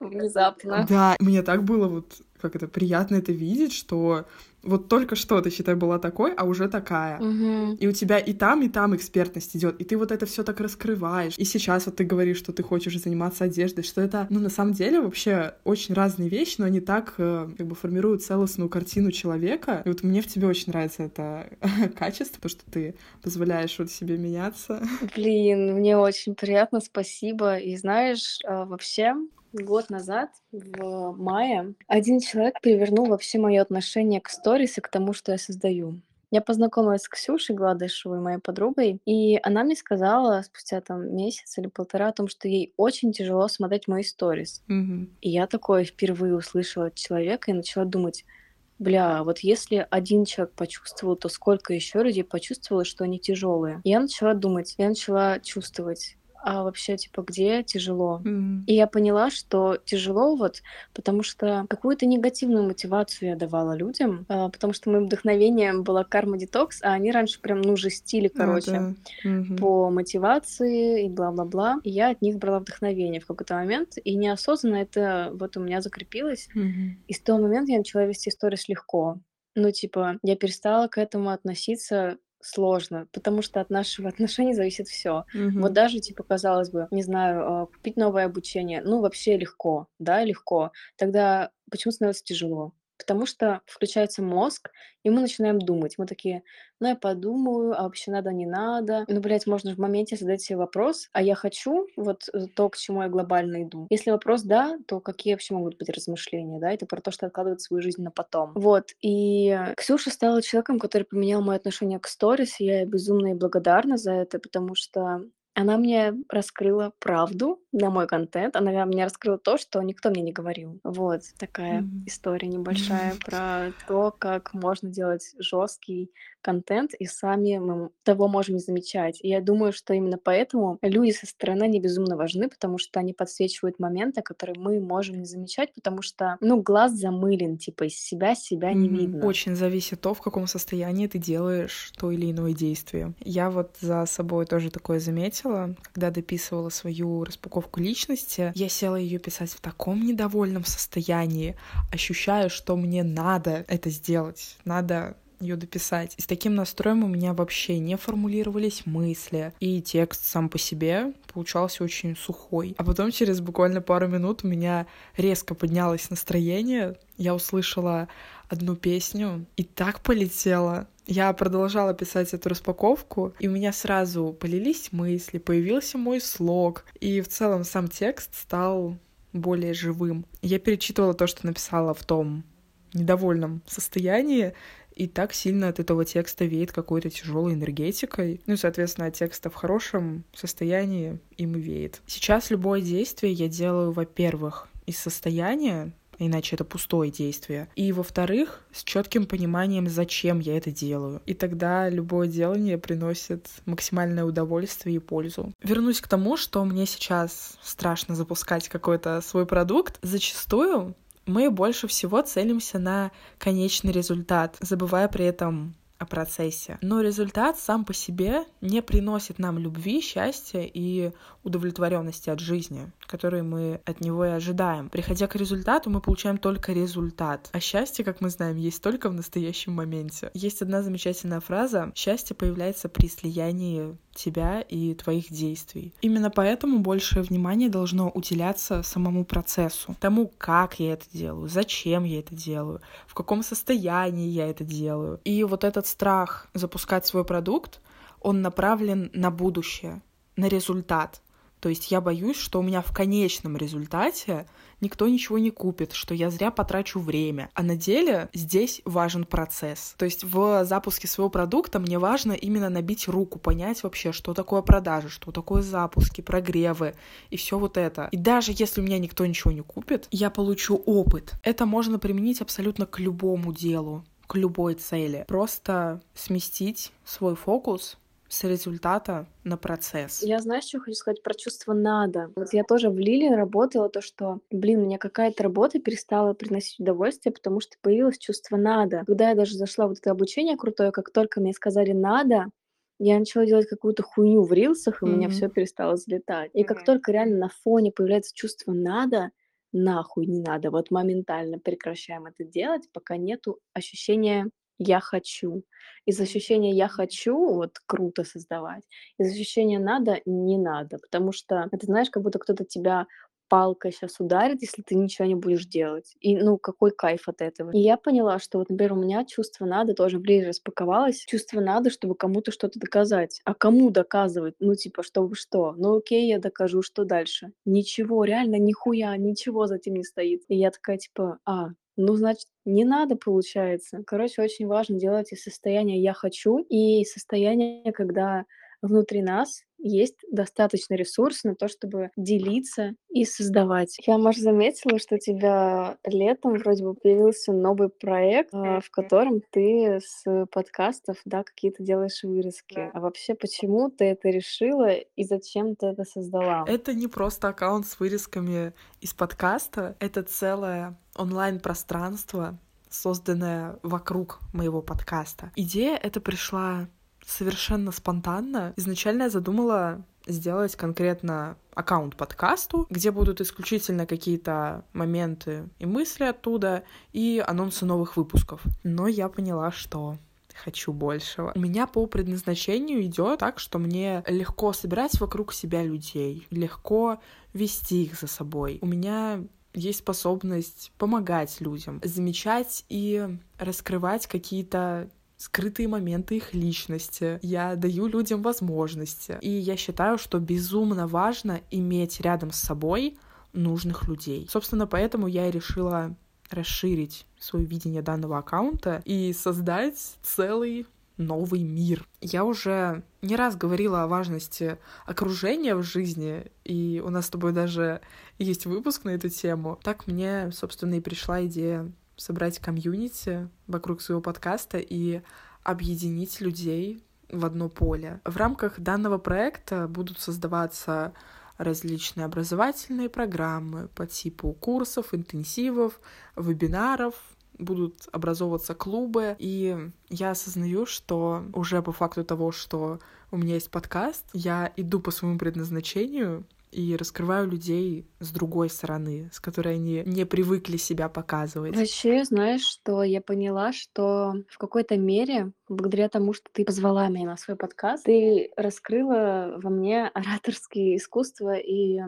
Внезапно. Да, мне так было вот как это приятно это видеть, что вот только что ты, считай, была такой, а уже такая. Угу. И у тебя и там, и там экспертность идет, и ты вот это все так раскрываешь. И сейчас вот ты говоришь, что ты хочешь заниматься одеждой, что это, ну, на самом деле, вообще очень разные вещи, но они так э, как бы формируют целостную картину человека. И вот мне в тебе очень нравится это [laughs] качество, то, что ты позволяешь вот себе меняться. Блин, мне очень приятно, спасибо. И знаешь, э, вообще, год назад, в мае, один человек перевернул вообще мое отношение к сторис и к тому, что я создаю. Я познакомилась с Ксюшей Гладышевой, моей подругой, и она мне сказала спустя там месяц или полтора о том, что ей очень тяжело смотреть мои сторис. Mm-hmm. И я такое впервые услышала от человека и начала думать, бля, вот если один человек почувствовал, то сколько еще людей почувствовало, что они тяжелые. Я начала думать, я начала чувствовать, а вообще, типа, где тяжело. Mm. И я поняла, что тяжело вот, потому что какую-то негативную мотивацию я давала людям, а, потому что моим вдохновением была карма детокс, а они раньше прям, ну, жестили, короче, а, да. mm-hmm. по мотивации и бла-бла-бла. И я от них брала вдохновение в какой-то момент, и неосознанно это вот у меня закрепилось. Mm-hmm. И с того момента я начала вести сторис легко. Ну, типа, я перестала к этому относиться сложно, потому что от нашего [laughs] отношения зависит все. Мгм. Вот даже, типа, казалось бы, не знаю, а, купить новое обучение, ну, вообще легко, да, легко. Тогда почему становится тяжело? Потому что включается мозг, и мы начинаем думать. Мы такие, ну, я подумаю, а вообще надо, не надо. Ну, блядь, можно в моменте задать себе вопрос, а я хочу вот э, то, к чему я глобально иду. Если вопрос «да», то какие вообще могут быть размышления, да? Это про то, что откладывать свою жизнь на потом. Вот, и Ксюша стала человеком, который поменял мое отношение к сторис, и я безумно ей благодарна за это, потому что она мне раскрыла правду на мой контент. Она мне раскрыла то, что никто мне не говорил. Вот такая Мгм. история небольшая про то, как можно делать жесткий контент, и сами мы того можем не замечать. И я думаю, что именно поэтому люди со стороны не безумно важны, потому что они подсвечивают моменты, которые мы можем не замечать, потому что, ну, глаз замылен, типа из себя себя не Мгм. видно. Очень зависит то, в каком состоянии ты делаешь то или иное действие. Я вот за собой тоже такое заметила, когда дописывала свою распаковку личности, я села ее писать в таком недовольном состоянии, ощущаю, что мне надо это сделать, надо ее дописать. И с таким настроем у меня вообще не формулировались мысли, и текст сам по себе получался очень сухой. А потом через буквально пару минут у меня резко поднялось настроение, я услышала одну песню и так полетела. Я продолжала писать эту распаковку, и у меня сразу полились мысли, появился мой слог, и в целом сам текст стал более живым. Я перечитывала то, что написала в том недовольном состоянии, и так сильно от этого текста веет какой-то тяжелой энергетикой. Ну и, соответственно, от текста в хорошем состоянии им и веет. Сейчас любое действие я делаю, во-первых, из состояния, иначе это пустое действие. И, во-вторых, с четким пониманием, зачем я это делаю. И тогда любое делание приносит максимальное удовольствие и пользу. Вернусь к тому, что мне сейчас страшно запускать какой-то свой продукт. Зачастую мы больше всего целимся на конечный результат, забывая при этом о процессе. Но результат сам по себе не приносит нам любви, счастья и удовлетворенности от жизни, которые мы от него и ожидаем. Приходя к результату, мы получаем только результат. А счастье, как мы знаем, есть только в настоящем моменте. Есть одна замечательная фраза «Счастье появляется при слиянии тебя и твоих действий. Именно поэтому большее внимание должно уделяться самому процессу, тому, как я это делаю, зачем я это делаю, в каком состоянии я это делаю. И вот этот страх запускать свой продукт, он направлен на будущее, на результат. То есть я боюсь, что у меня в конечном результате никто ничего не купит, что я зря потрачу время. А на деле здесь важен процесс. То есть в запуске своего продукта мне важно именно набить руку, понять вообще, что такое продажи, что такое запуски, прогревы и все вот это. И даже если у меня никто ничего не купит, я получу опыт. Это можно применить абсолютно к любому делу к любой цели. Просто сместить свой фокус с результата на процесс. Я, знаешь, что хочу сказать про чувство «надо». Вот я тоже в Лиле работала то, что, блин, мне какая-то работа перестала приносить удовольствие, потому что появилось чувство «надо». Когда я даже зашла в вот это обучение крутое, как только мне сказали «надо», я начала делать какую-то хуйню в рилсах, и mm-hmm. у меня все перестало взлетать. И как только реально на фоне появляется чувство «надо», нахуй не надо, вот моментально прекращаем это делать, пока нету ощущения я хочу. Из ощущения я хочу вот круто создавать, из ощущения надо не надо, потому что это знаешь, как будто кто-то тебя палкой сейчас ударит, если ты ничего не будешь делать. И, ну, какой кайф от этого. И я поняла, что вот, например, у меня чувство надо тоже ближе распаковалось. Чувство надо, чтобы кому-то что-то доказать. А кому доказывать? Ну, типа, чтобы что? Ну, окей, я докажу, что дальше? Ничего, реально, нихуя, ничего за этим не стоит. И я такая, типа, а, ну, значит, не надо, получается. Короче, очень важно делать из состояния «я хочу» и состояние, когда внутри нас есть достаточно ресурс на то, чтобы делиться и создавать. Я, может, заметила, что у тебя летом вроде бы появился новый проект, а, в котором ты с подкастов, да, какие-то делаешь вырезки. А вообще, почему ты это решила и зачем ты это создала? Это не просто аккаунт с вырезками из подкаста, это целое онлайн-пространство, созданное вокруг моего подкаста. Идея эта пришла совершенно спонтанно. Изначально я задумала сделать конкретно аккаунт подкасту, где будут исключительно какие-то моменты и мысли оттуда, и анонсы новых выпусков. Но я поняла, что хочу большего. У меня по предназначению идет так, что мне легко собирать вокруг себя людей, легко вести их за собой. У меня есть способность помогать людям, замечать и раскрывать какие-то скрытые моменты их личности. Я даю людям возможности. И я считаю, что безумно важно иметь рядом с собой нужных людей. Собственно, поэтому я и решила расширить свое видение данного аккаунта и создать целый новый мир. Я уже не раз говорила о важности окружения в жизни, и у нас с тобой даже есть выпуск на эту тему. Так мне, собственно, и пришла идея собрать комьюнити вокруг своего подкаста и объединить людей в одно поле. В рамках данного проекта будут создаваться различные образовательные программы по типу курсов, интенсивов, вебинаров, будут образовываться клубы, и я осознаю, что уже по факту того, что у меня есть подкаст, я иду по своему предназначению, и раскрываю людей с другой стороны, с которой они не привыкли себя показывать. Вообще, знаешь, что я поняла, что в какой-то мере, благодаря тому, что ты позвала меня на свой подкаст, ты раскрыла во мне ораторские искусства и э,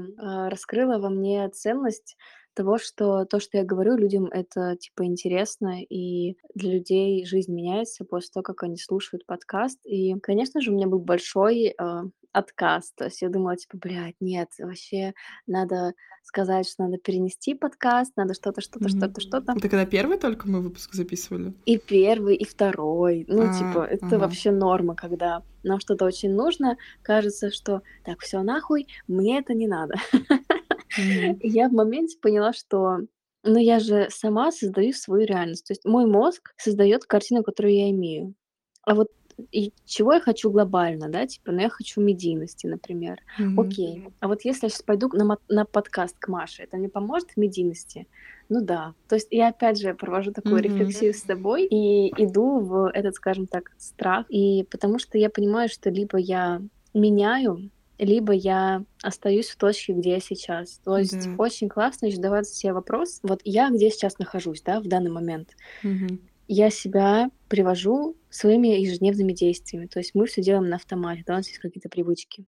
раскрыла во мне ценность того, что то, что я говорю людям, это типа интересно, и для людей жизнь меняется после того, как они слушают подкаст. И, конечно же, у меня был большой э, отказ. То есть я думала, типа, блядь, нет, вообще надо сказать, что надо перенести подкаст, надо что-то, что-то, mm-hmm. что-то, что-то. Это когда первый только мы выпуск записывали? И первый, и второй. Ну, а, типа, это ага. вообще норма, когда нам что-то очень нужно, кажется, что так, все нахуй, мне это не надо. Mm-hmm. [laughs] Я в моменте поняла, что Но я же сама создаю свою реальность. То есть мой мозг создает картину, которую я имею. А вот и чего я хочу глобально, да, типа, ну я хочу медийности, например. Мгм. Окей. А вот если я сейчас пойду на, на подкаст к Маше, это мне поможет в медийности? Ну да. То есть я опять же провожу такую Мгм. рефлексию с собой и иду в этот, скажем так, страх. И потому что я понимаю, что либо я меняю, либо я остаюсь в точке, где я сейчас. То есть Да. очень классно задавать себе вопрос, вот я где сейчас нахожусь, да, в данный момент Мгм. Я себя привожу своими ежедневными действиями. То есть мы все делаем на автомате, да, у нас есть какие-то привычки.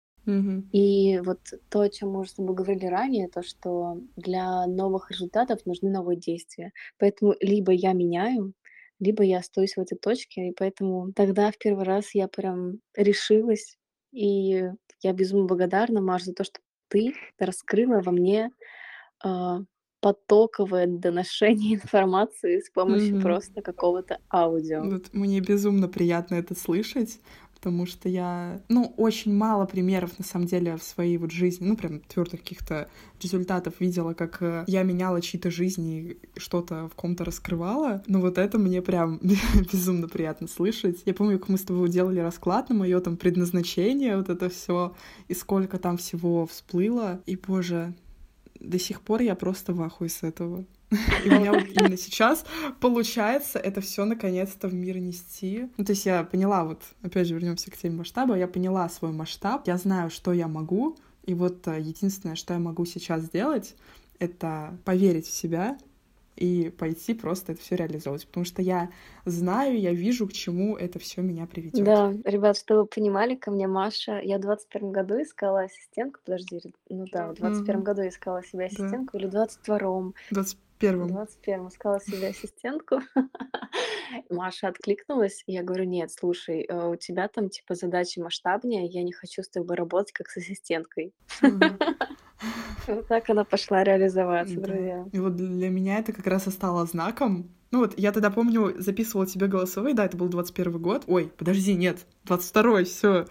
И вот то, о чем мы уже с тобой говорили ранее, то, что для новых результатов нужны новые действия. Поэтому либо я меняю, либо я остаюсь в этой точке. И поэтому тогда в первый раз я прям решилась. И я безумно благодарна, Маш, за то, что ты раскрыла во мне а, потоковое доношение [laughs] информации с помощью Мгм. просто какого-то аудио. Вот мне безумно приятно это слышать, потому что я, ну, очень мало примеров, на самом деле, в своей вот жизни, ну, прям твердых каких-то результатов видела, как э, я меняла чьи-то жизни и что-то в ком-то раскрывала. Но вот это мне прям [laughs] безумно приятно слышать. Я помню, как мы с тобой делали расклад на мое там предназначение, вот это все, и сколько там всего всплыло. И, боже, до сих пор я просто в ахуе с этого. [laughs] И у меня вот именно сейчас получается это все наконец-то в мир нести. Ну, то есть я поняла, вот, опять же, вернемся к теме масштаба, я поняла свой масштаб, я знаю, что я могу, и вот э, единственное, что я могу сейчас сделать, это поверить в себя и пойти просто это все реализовывать, потому что я знаю, я вижу, к чему это все меня приведет. Да, ребят, чтобы вы понимали, ко мне Маша, я в 21 году искала ассистентку, подожди, ну да, в 21 mm-hmm. году искала себе ассистентку, да. или в 22 -м. 20... 21-м. 21-м. Искала себе ассистентку. [laughs] Маша откликнулась. Я говорю, нет, слушай, э, у тебя там типа задачи масштабнее, я не хочу с тобой работать как с ассистенткой. [laughs] Вот так она пошла реализоваться, друзья. И вот для меня это как раз и стало знаком, ну вот, я тогда помню, записывала тебе голосовые, да, это был 21 год. Ой, подожди, нет, 22-й, все.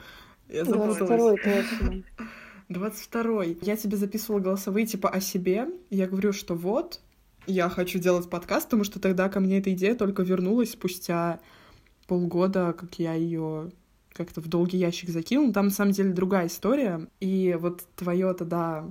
Я запуталась. 22-й, точно. [laughs] 22 -й. Я тебе записывала голосовые типа о себе. Я говорю, что вот, я хочу делать подкаст, потому что тогда ко мне эта идея только вернулась спустя полгода, как я ее как-то в долгий ящик закинул. Там на самом деле другая история. И вот твое тогда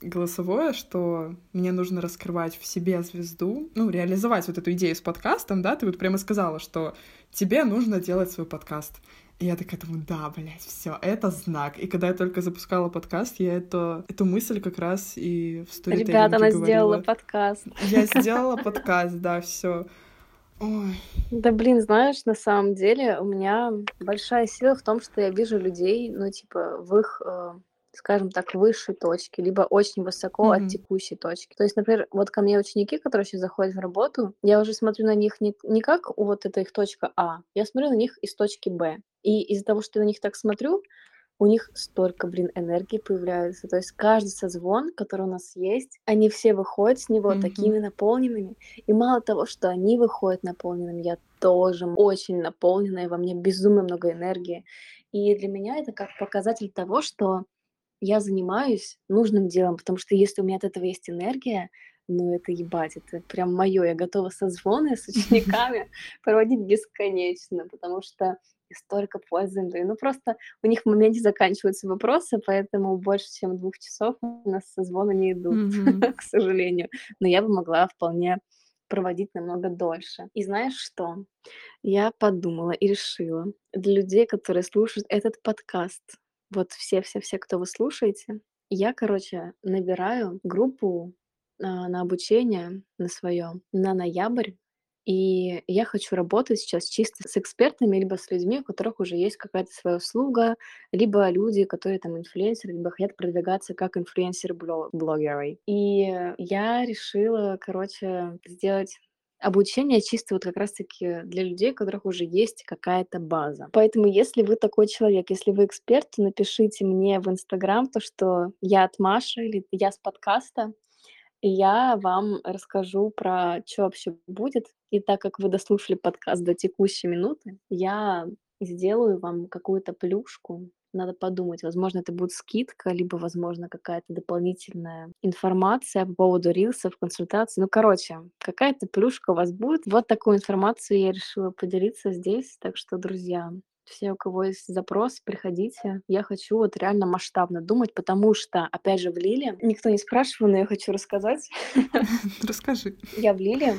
голосовое, что мне нужно раскрывать в себе звезду, ну, реализовать вот эту идею с подкастом, да, ты вот прямо сказала, что тебе нужно делать свой подкаст. И я такая думаю, да, блядь, все, это знак. И когда я только запускала подкаст, я это, эту мысль как раз и в сторителлинге Ребят, она говорила. сделала подкаст. Я [laughs] сделала подкаст, да, все. Ой, Да блин, знаешь, на самом деле у меня большая сила в том, что я вижу людей, ну, типа, в их, э, скажем так, высшей точке, либо очень высоко Мгм. от текущей точки. То есть, например, вот ко мне ученики, которые сейчас заходят в работу, я уже смотрю на них не, не как вот это их точка А, я смотрю на них из точки Б. И из-за того, что я на них так смотрю, у них столько, блин, энергии появляется. То есть каждый созвон, который у нас есть, они все выходят с него Мгм. такими наполненными. И мало того, что они выходят наполненными, я тоже очень наполненная, во мне безумно много энергии. И для меня это как показатель того, что я занимаюсь нужным делом, потому что если у меня от этого есть энергия, ну это ебать, это прям мое. Я готова созвоны с [laughs] учениками проводить бесконечно, потому что столько пользы им даю. Ну просто у них в моменте заканчиваются вопросы, поэтому больше, чем двух часов у нас созвоны не идут, [laughs] к сожалению. Но я бы могла вполне проводить намного дольше. И знаешь что? Я подумала и решила, для людей, которые слушают этот подкаст, вот все-все-все, кто вы слушаете, я, короче, набираю группу а, на обучение на свое на ноябрь, и я хочу работать сейчас чисто с экспертами, либо с людьми, у которых уже есть какая-то своя услуга, либо люди, которые там инфлюенсеры, либо хотят продвигаться как инфлюенсер-блогеры. И я решила, короче, сделать обучение чисто вот как раз-таки для людей, у которых уже есть какая-то база. Поэтому, если вы такой человек, если вы эксперт, то напишите мне в Инстаграм то, что я от Маши или я с подкаста, и я вам расскажу про что вообще будет. И так как вы дослушали подкаст до текущей минуты, я сделаю вам какую-то плюшку надо подумать. Возможно, это будет скидка, либо, возможно, какая-то дополнительная информация по поводу рилсов, консультаций. Ну, короче, какая-то плюшка у вас будет. Вот такую информацию я решила поделиться здесь. Так что, друзья, все, у кого есть запрос, приходите. Я хочу вот реально масштабно думать, потому что, опять же, в Лиле, никто не спрашивал, но я хочу рассказать. [laughs] Расскажи. Я в Лиле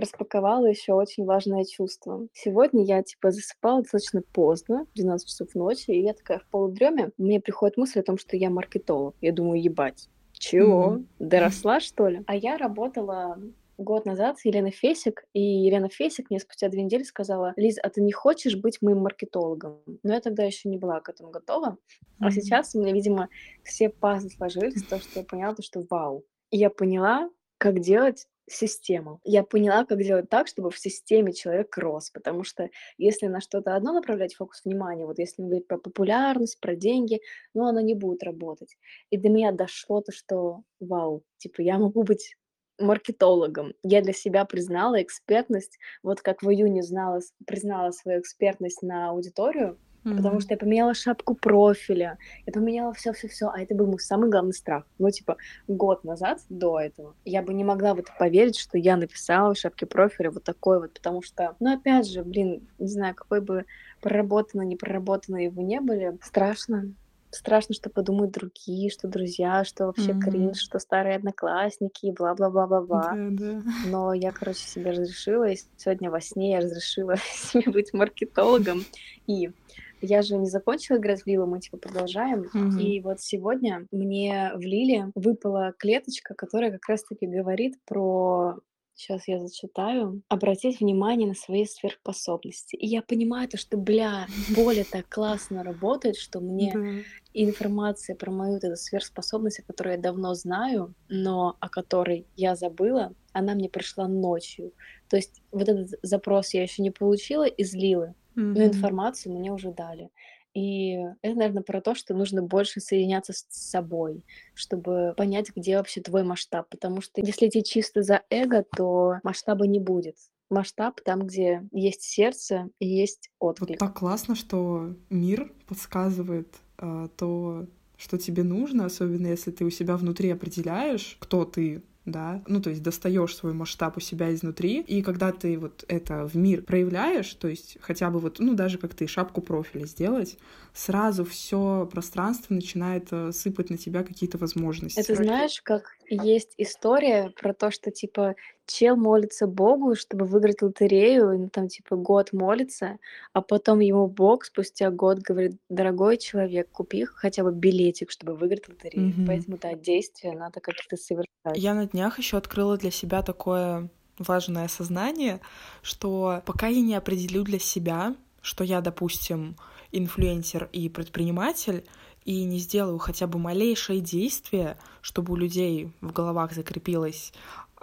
распаковала еще очень важное чувство. Сегодня я, типа, засыпала достаточно поздно, 12 часов ночи, и я такая в полудреме, мне приходит мысль о том, что я маркетолог. Я думаю, ебать, чего? Mm-hmm. Доросла, что ли? А я работала год назад с Еленой Фесик, и Елена Фесик мне спустя две недели сказала, Лиз, а ты не хочешь быть моим маркетологом? Но я тогда еще не была к этому готова. Mm-hmm. А сейчас у меня, видимо, все пазлы сложились, то, что я поняла, то, что вау. И я поняла, как делать систему. Я поняла, как делать так, чтобы в системе человек рос, потому что если на что-то одно направлять фокус внимания, вот если говорить про популярность, про деньги, ну, оно не будет работать. И до меня дошло то, что, вау, типа, я могу быть маркетологом. Я для себя признала экспертность, вот как в июне знала, признала свою экспертность на аудиторию, mm-hmm. потому что я поменяла шапку профиля, я поменяла все-все-все, а это был мой самый главный страх. Ну, типа, год назад, до этого, я бы не могла в это поверить, что я написала в шапке профиля вот такой вот, потому что, ну, опять же, блин, не знаю, какой бы проработанной, не проработанной вы не были, страшно, страшно, что подумают другие, что друзья, что вообще mm-hmm. кринж, что старые одноклассники и бла-бла-бла-бла-бла. Да, да. [laughs] Но я, короче, себе разрешила, и сегодня во сне я разрешила [laughs] себе быть маркетологом. И я же не закончила играть в Лилу, мы типа продолжаем. Mm-hmm. И вот сегодня мне в Лиле выпала клеточка, которая как раз-таки говорит про Сейчас я зачитаю. Обратить внимание на свои сверхспособности. И я понимаю то, что, бля, [laughs] более так классно работает, что мне информация про мою эту сверхспособность, которую я давно знаю, но о которой я забыла, она мне пришла ночью. То есть вот этот запрос я еще не получила из Лилы, но информацию мне уже дали. И это, наверное, про то, что нужно больше соединяться с собой, чтобы понять, где вообще твой масштаб. Потому что если идти чисто за эго, то масштаба не будет. Масштаб там, где есть сердце и есть отклик. Вот так классно, что мир подсказывает э, то, что тебе нужно, особенно если ты у себя внутри определяешь, кто ты, да, ну, то есть достаешь свой масштаб у себя изнутри, и когда ты вот это в мир проявляешь, то есть хотя бы вот, ну, даже как ты шапку профиля сделать, сразу все пространство начинает э, сыпать на тебя какие-то возможности. Это знаешь, как есть история про то, что, типа, чел молится Богу, чтобы выиграть лотерею, и, там, типа, год молится, а потом ему Бог спустя год говорит, дорогой человек, купи хотя бы билетик, чтобы выиграть лотерею. Mm-hmm. Поэтому, да, действия надо как-то совершать. Я на днях еще открыла для себя такое важное осознание, что пока я не определю для себя, что я, допустим, инфлюенсер и предприниматель, и не сделаю хотя бы малейшее действие, чтобы у людей в головах закрепилось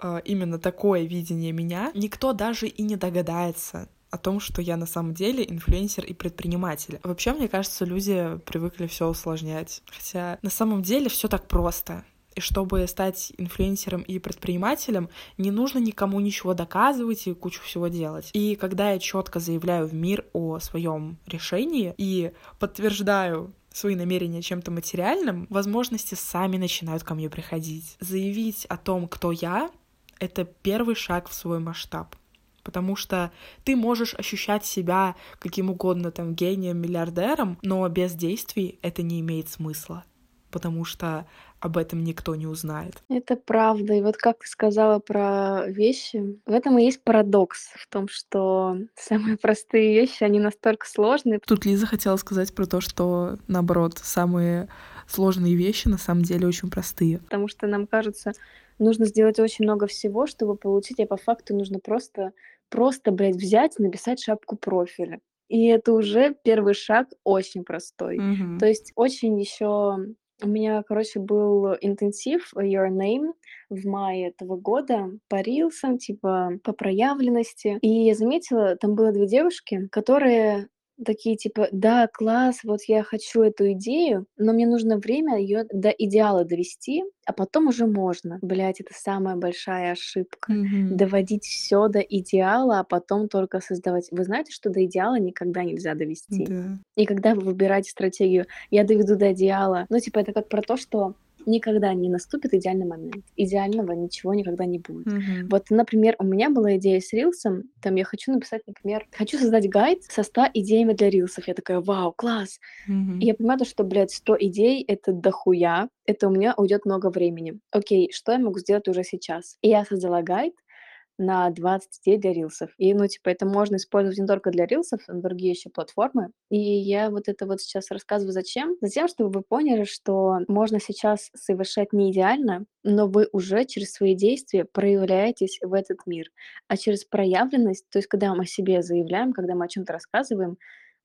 э, именно такое видение меня, никто даже и не догадается о том, что я на самом деле инфлюенсер и предприниматель. Вообще, мне кажется, люди привыкли все усложнять. Хотя на самом деле все так просто. И чтобы стать инфлюенсером и предпринимателем, не нужно никому ничего доказывать и кучу всего делать. И когда я четко заявляю в мир о своем решении и подтверждаю свои намерения чем-то материальным, возможности сами начинают ко мне приходить. Заявить о том, кто я, это первый шаг в свой масштаб. Потому что ты можешь ощущать себя каким угодно там гением, миллиардером, но без действий это не имеет смысла. Потому что об этом никто не узнает. Это правда. И вот как ты сказала про вещи, в этом и есть парадокс, в том, что [laughs] самые простые вещи, они настолько сложные. Тут Лиза хотела сказать про то, что, наоборот, самые сложные вещи на самом деле очень простые. Потому что нам кажется, нужно сделать очень много всего, чтобы получить, а по факту нужно просто, просто, блядь, взять, написать шапку профиля. И это уже первый шаг очень простой. Mm-hmm. То есть очень еще у меня, короче, был интенсив Your Name в мае этого года по рилсам, типа по проявленности. И я заметила, там было две девушки, которые такие типа, да, класс, вот я хочу эту идею, но мне нужно время ее до идеала довести, а потом уже можно. Блять, это самая большая ошибка. Мгм. Доводить все до идеала, а потом только создавать. Вы знаете, что до идеала никогда нельзя довести. Да. И когда вы выбираете стратегию, я доведу до идеала, ну, типа, это как про то, что никогда не наступит идеальный момент. Идеального ничего никогда не будет. Мгм. Вот, например, у меня была идея с рилсом, там я хочу написать, например, хочу создать гайд со 100 идеями для рилсов. Я такая, вау, класс! Мгм. И я понимаю, то, что, блядь, 100 идей — это дохуя, это у меня уйдет много времени. Окей, что я могу сделать уже сейчас? И я создала гайд на 20 идей для рилсов. И, ну, типа, это можно использовать не только для рилсов, но и другие еще платформы. И я вот это вот сейчас рассказываю зачем? Затем, чтобы вы поняли, что можно сейчас совершать не идеально, но вы уже через свои действия проявляетесь в этот мир. А через проявленность, то есть когда мы о себе заявляем, когда мы о чем-то рассказываем,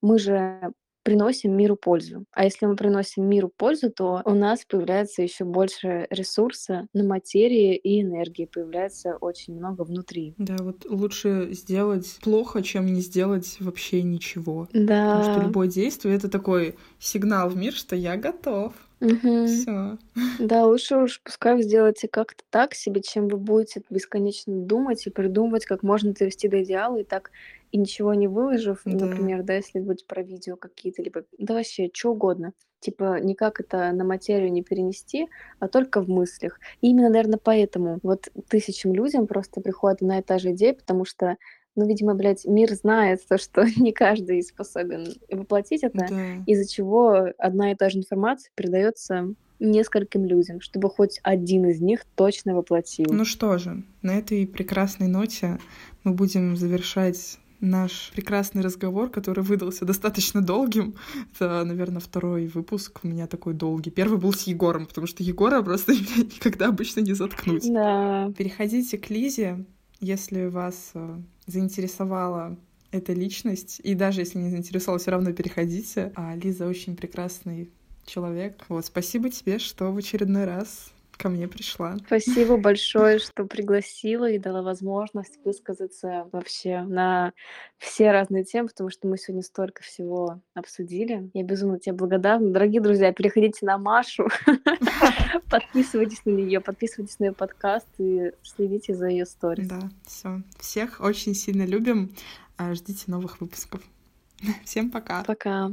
мы же приносим миру пользу. А если мы приносим миру пользу, то у нас появляется еще больше ресурса на материи и энергии, появляется очень много внутри. Да, вот лучше сделать плохо, чем не сделать вообще ничего. Потому что Да. любое действие это такой сигнал в мир, что я готов. Мгм. Все. Да, лучше уж пускай вы сделаете как-то так себе, чем вы будете бесконечно думать и придумывать, как можно довести до идеала, и так и ничего не выложив, Да. например, да, если быть про видео какие-то, либо да вообще что угодно. Типа никак это на материю не перенести, а только в мыслях. И именно, наверное, поэтому вот тысячам людям просто приходит одна и та же идея, потому что, ну, видимо, блядь, мир знает то, [laughs] что [laughs] не каждый способен воплотить это, Да. из-за чего одна и та же информация передается нескольким людям, чтобы хоть один из них точно воплотил. Ну что же, на этой прекрасной ноте мы будем завершать наш прекрасный разговор, который выдался достаточно долгим. Это, наверное, второй выпуск у меня такой долгий. Первый был с Егором, потому что Егора просто [laughs] никогда обычно не заткнуть. Да, Переходите к Лизе, если вас э, заинтересовала эта личность. И даже если не заинтересовала, все равно переходите. А Лиза очень прекрасный человек. Вот, спасибо тебе, что в очередной раз ко мне пришла. спасибо [laughs] большое, что пригласила и дала возможность высказаться вообще на все разные темы, потому что мы сегодня столько всего обсудили. Я безумно тебе благодарна. Дорогие друзья, переходите на Машу, [laughs] подписывайтесь на нее, подписывайтесь на ее подкаст и следите за ее сторис. Да, все. Всех очень сильно любим. А, Ждите новых выпусков. [laughs] Всем пока. Пока.